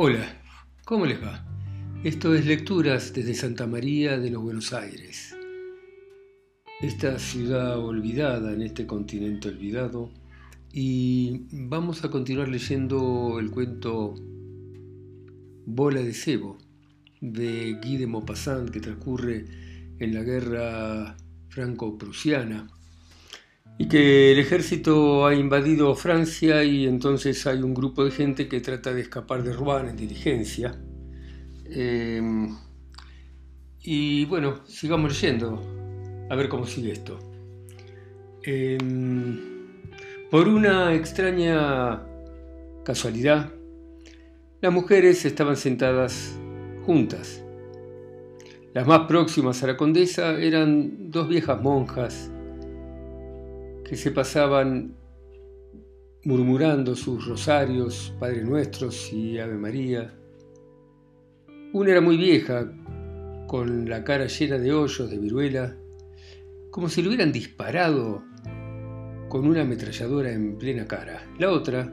Hola, ¿cómo les va? Esto es Lecturas desde Santa María de los Buenos Aires. Esta ciudad olvidada en este continente olvidado. Y vamos a continuar leyendo el cuento Bola de Cebo de Guy de Maupassant que transcurre en la guerra franco-prusiana y que el ejército ha invadido Francia y entonces hay un grupo de gente que trata de escapar de Rouen en diligencia. Eh, y bueno, sigamos leyendo, a ver cómo sigue esto. Eh, por una extraña casualidad, las mujeres estaban sentadas juntas. Las más próximas a la condesa eran dos viejas monjas que se pasaban murmurando sus rosarios, Padre Nuestros y Ave María. Una era muy vieja, con la cara llena de hoyos, de viruela, como si le hubieran disparado con una ametralladora en plena cara. La otra,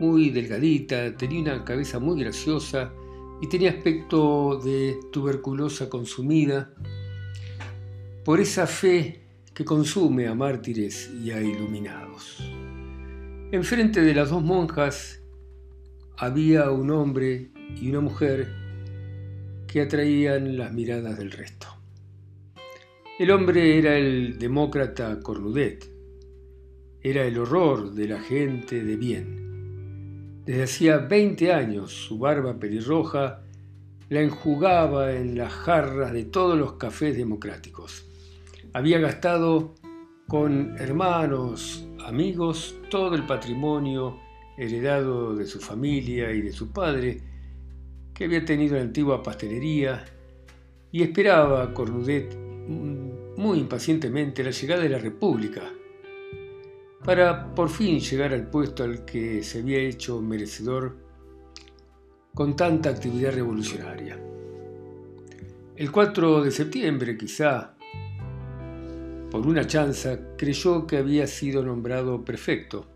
muy delgadita, tenía una cabeza muy graciosa y tenía aspecto de tuberculosa consumida por esa fe que consume a mártires y a iluminados. Enfrente de las dos monjas había un hombre y una mujer que atraían las miradas del resto. El hombre era el demócrata Cornudet, era el horror de la gente de bien. Desde hacía 20 años su barba pelirroja la enjugaba en las jarras de todos los cafés democráticos había gastado con hermanos, amigos, todo el patrimonio heredado de su familia y de su padre, que había tenido la antigua pastelería, y esperaba Cornudet muy impacientemente la llegada de la República, para por fin llegar al puesto al que se había hecho merecedor con tanta actividad revolucionaria. El 4 de septiembre, quizá, por una chanza, creyó que había sido nombrado prefecto,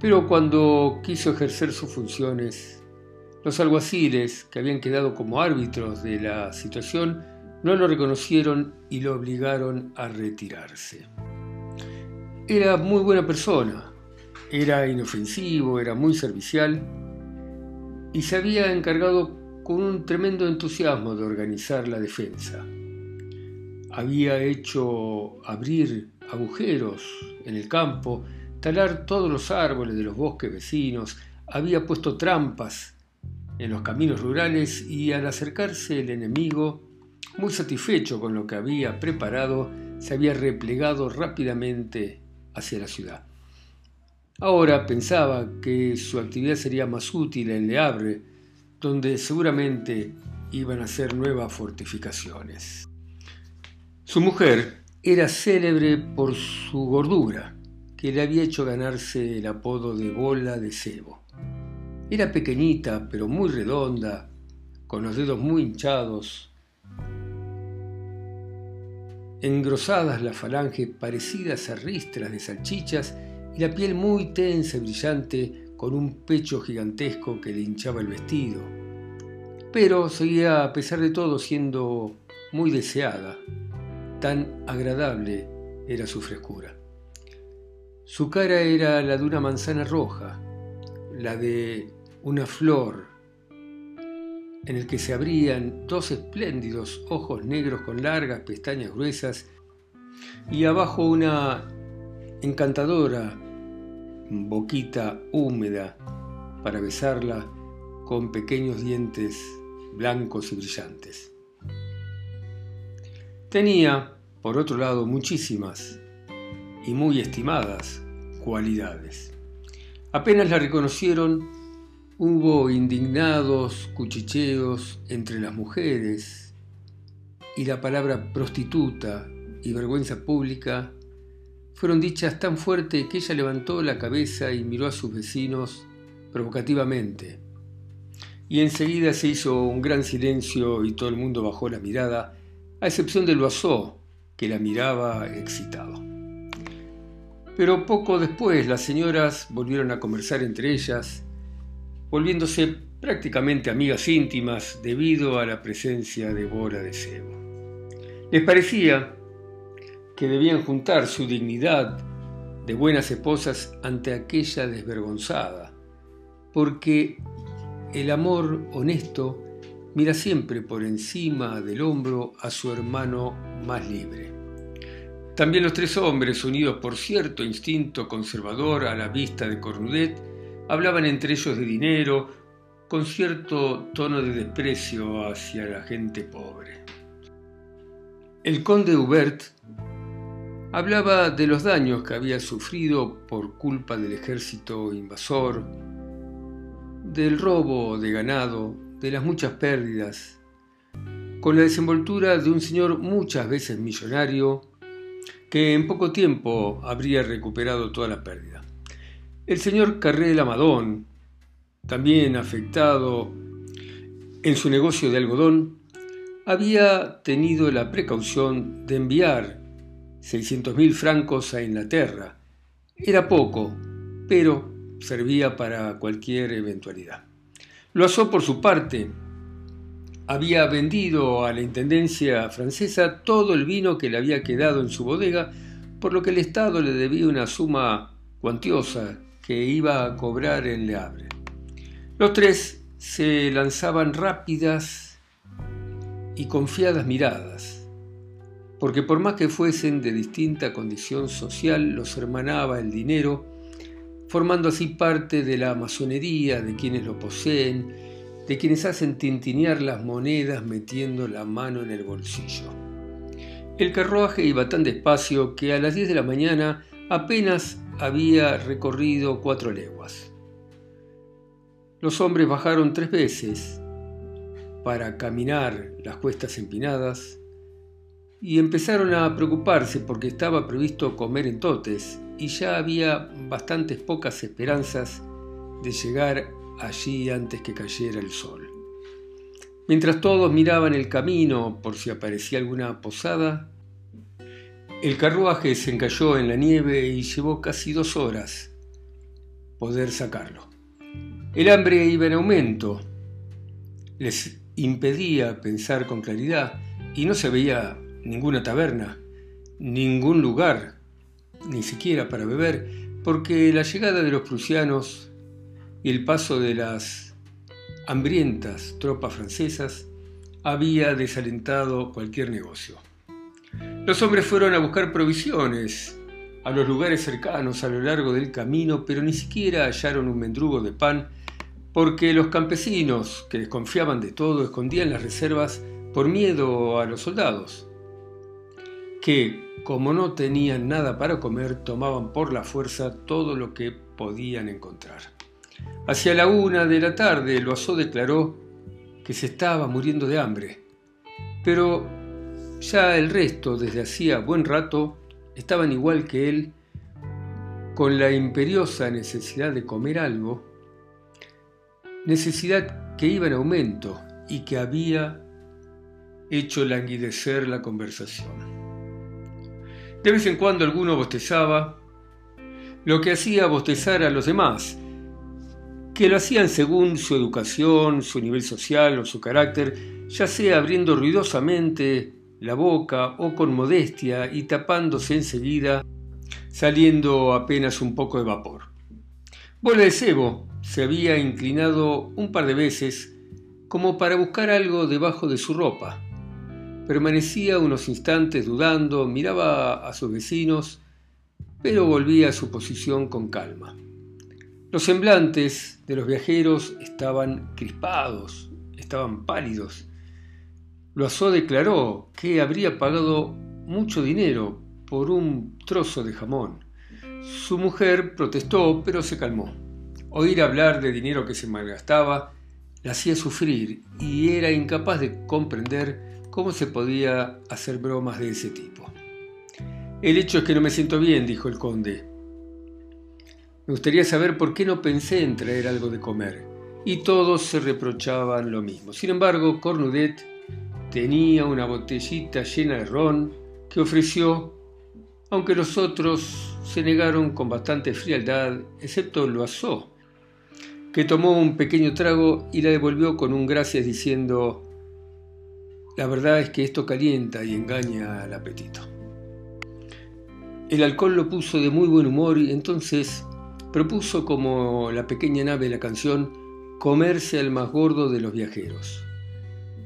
pero cuando quiso ejercer sus funciones, los alguaciles, que habían quedado como árbitros de la situación, no lo reconocieron y lo obligaron a retirarse. Era muy buena persona, era inofensivo, era muy servicial y se había encargado con un tremendo entusiasmo de organizar la defensa había hecho abrir agujeros en el campo, talar todos los árboles de los bosques vecinos, había puesto trampas en los caminos rurales y al acercarse el enemigo, muy satisfecho con lo que había preparado, se había replegado rápidamente hacia la ciudad. Ahora pensaba que su actividad sería más útil en Le Havre, donde seguramente iban a hacer nuevas fortificaciones. Su mujer era célebre por su gordura, que le había hecho ganarse el apodo de bola de cebo. Era pequeñita, pero muy redonda, con los dedos muy hinchados, engrosadas las falanges parecidas a ristras de salchichas y la piel muy tensa y brillante con un pecho gigantesco que le hinchaba el vestido. Pero seguía a pesar de todo siendo muy deseada Tan agradable era su frescura. Su cara era la de una manzana roja, la de una flor, en el que se abrían dos espléndidos ojos negros con largas pestañas gruesas y abajo una encantadora boquita húmeda para besarla con pequeños dientes blancos y brillantes. Tenía, por otro lado, muchísimas y muy estimadas cualidades. Apenas la reconocieron, hubo indignados cuchicheos entre las mujeres y la palabra prostituta y vergüenza pública fueron dichas tan fuerte que ella levantó la cabeza y miró a sus vecinos provocativamente. Y enseguida se hizo un gran silencio y todo el mundo bajó la mirada a excepción del Loiseau, que la miraba excitado. Pero poco después las señoras volvieron a conversar entre ellas, volviéndose prácticamente amigas íntimas debido a la presencia de Bora de Sebo. Les parecía que debían juntar su dignidad de buenas esposas ante aquella desvergonzada, porque el amor honesto mira siempre por encima del hombro a su hermano más libre. También los tres hombres, unidos por cierto instinto conservador a la vista de Cornudet, hablaban entre ellos de dinero, con cierto tono de desprecio hacia la gente pobre. El conde Hubert hablaba de los daños que había sufrido por culpa del ejército invasor, del robo de ganado, de las muchas pérdidas, con la desenvoltura de un señor muchas veces millonario que en poco tiempo habría recuperado toda la pérdida. El señor Carré Lamadón, también afectado en su negocio de algodón, había tenido la precaución de enviar 600.000 francos a Inglaterra. Era poco, pero servía para cualquier eventualidad. Loazó, por su parte, había vendido a la Intendencia francesa todo el vino que le había quedado en su bodega, por lo que el Estado le debía una suma cuantiosa que iba a cobrar en Le Havre. Los tres se lanzaban rápidas y confiadas miradas, porque por más que fuesen de distinta condición social, los hermanaba el dinero, formando así parte de la masonería de quienes lo poseen de quienes hacen tintinear las monedas metiendo la mano en el bolsillo. El carruaje iba tan despacio que a las 10 de la mañana apenas había recorrido cuatro leguas. Los hombres bajaron tres veces para caminar las cuestas empinadas y empezaron a preocuparse porque estaba previsto comer en Totes y ya había bastantes pocas esperanzas de llegar allí antes que cayera el sol. Mientras todos miraban el camino por si aparecía alguna posada, el carruaje se encalló en la nieve y llevó casi dos horas poder sacarlo. El hambre iba en aumento, les impedía pensar con claridad y no se veía ninguna taberna, ningún lugar, ni siquiera para beber, porque la llegada de los prusianos y el paso de las hambrientas tropas francesas había desalentado cualquier negocio. Los hombres fueron a buscar provisiones a los lugares cercanos a lo largo del camino, pero ni siquiera hallaron un mendrugo de pan, porque los campesinos, que desconfiaban de todo, escondían las reservas por miedo a los soldados, que, como no tenían nada para comer, tomaban por la fuerza todo lo que podían encontrar. Hacia la una de la tarde, Loazó declaró que se estaba muriendo de hambre, pero ya el resto, desde hacía buen rato, estaban igual que él, con la imperiosa necesidad de comer algo, necesidad que iba en aumento y que había hecho languidecer la conversación. De vez en cuando alguno bostezaba, lo que hacía bostezar a los demás, que lo hacían según su educación, su nivel social o su carácter, ya sea abriendo ruidosamente la boca o con modestia y tapándose enseguida, saliendo apenas un poco de vapor. Bola de Cebo se había inclinado un par de veces como para buscar algo debajo de su ropa. Permanecía unos instantes dudando, miraba a sus vecinos, pero volvía a su posición con calma. Los semblantes de los viajeros estaban crispados, estaban pálidos. Loazó declaró que habría pagado mucho dinero por un trozo de jamón. Su mujer protestó, pero se calmó. Oír hablar de dinero que se malgastaba la hacía sufrir y era incapaz de comprender cómo se podía hacer bromas de ese tipo. El hecho es que no me siento bien, dijo el conde. Me gustaría saber por qué no pensé en traer algo de comer. Y todos se reprochaban lo mismo. Sin embargo, Cornudet tenía una botellita llena de ron que ofreció, aunque los otros se negaron con bastante frialdad, excepto Loazó, que tomó un pequeño trago y la devolvió con un gracias diciendo, la verdad es que esto calienta y engaña al apetito. El alcohol lo puso de muy buen humor y entonces propuso como la pequeña nave de la canción comerse al más gordo de los viajeros.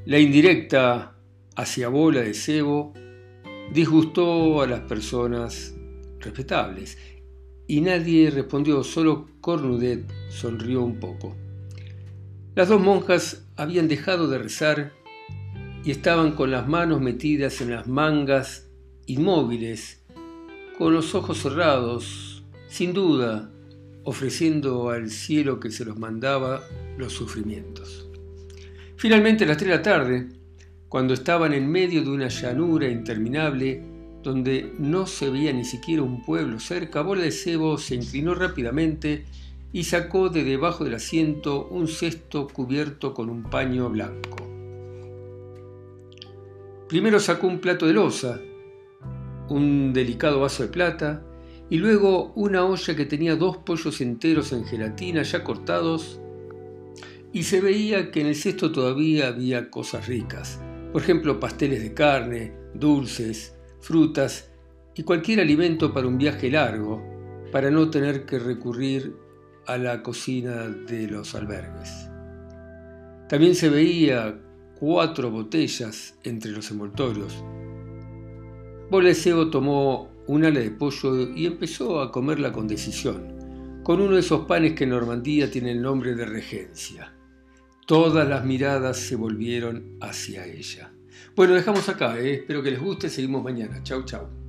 La indirecta hacia bola de cebo disgustó a las personas respetables y nadie respondió, solo Cornudet sonrió un poco. Las dos monjas habían dejado de rezar y estaban con las manos metidas en las mangas, inmóviles, con los ojos cerrados, sin duda, ofreciendo al cielo que se los mandaba los sufrimientos. Finalmente, a las tres de la tarde, cuando estaban en medio de una llanura interminable, donde no se veía ni siquiera un pueblo cerca, Bola de Cebo se inclinó rápidamente y sacó de debajo del asiento un cesto cubierto con un paño blanco. Primero sacó un plato de losa, un delicado vaso de plata y luego una olla que tenía dos pollos enteros en gelatina ya cortados y se veía que en el cesto todavía había cosas ricas, por ejemplo pasteles de carne, dulces, frutas y cualquier alimento para un viaje largo, para no tener que recurrir a la cocina de los albergues. También se veía cuatro botellas entre los envoltorios. Boleseo tomó un ala de pollo y empezó a comerla con decisión, con uno de esos panes que en Normandía tiene el nombre de regencia. Todas las miradas se volvieron hacia ella. Bueno, dejamos acá, ¿eh? espero que les guste, seguimos mañana. Chau, chau.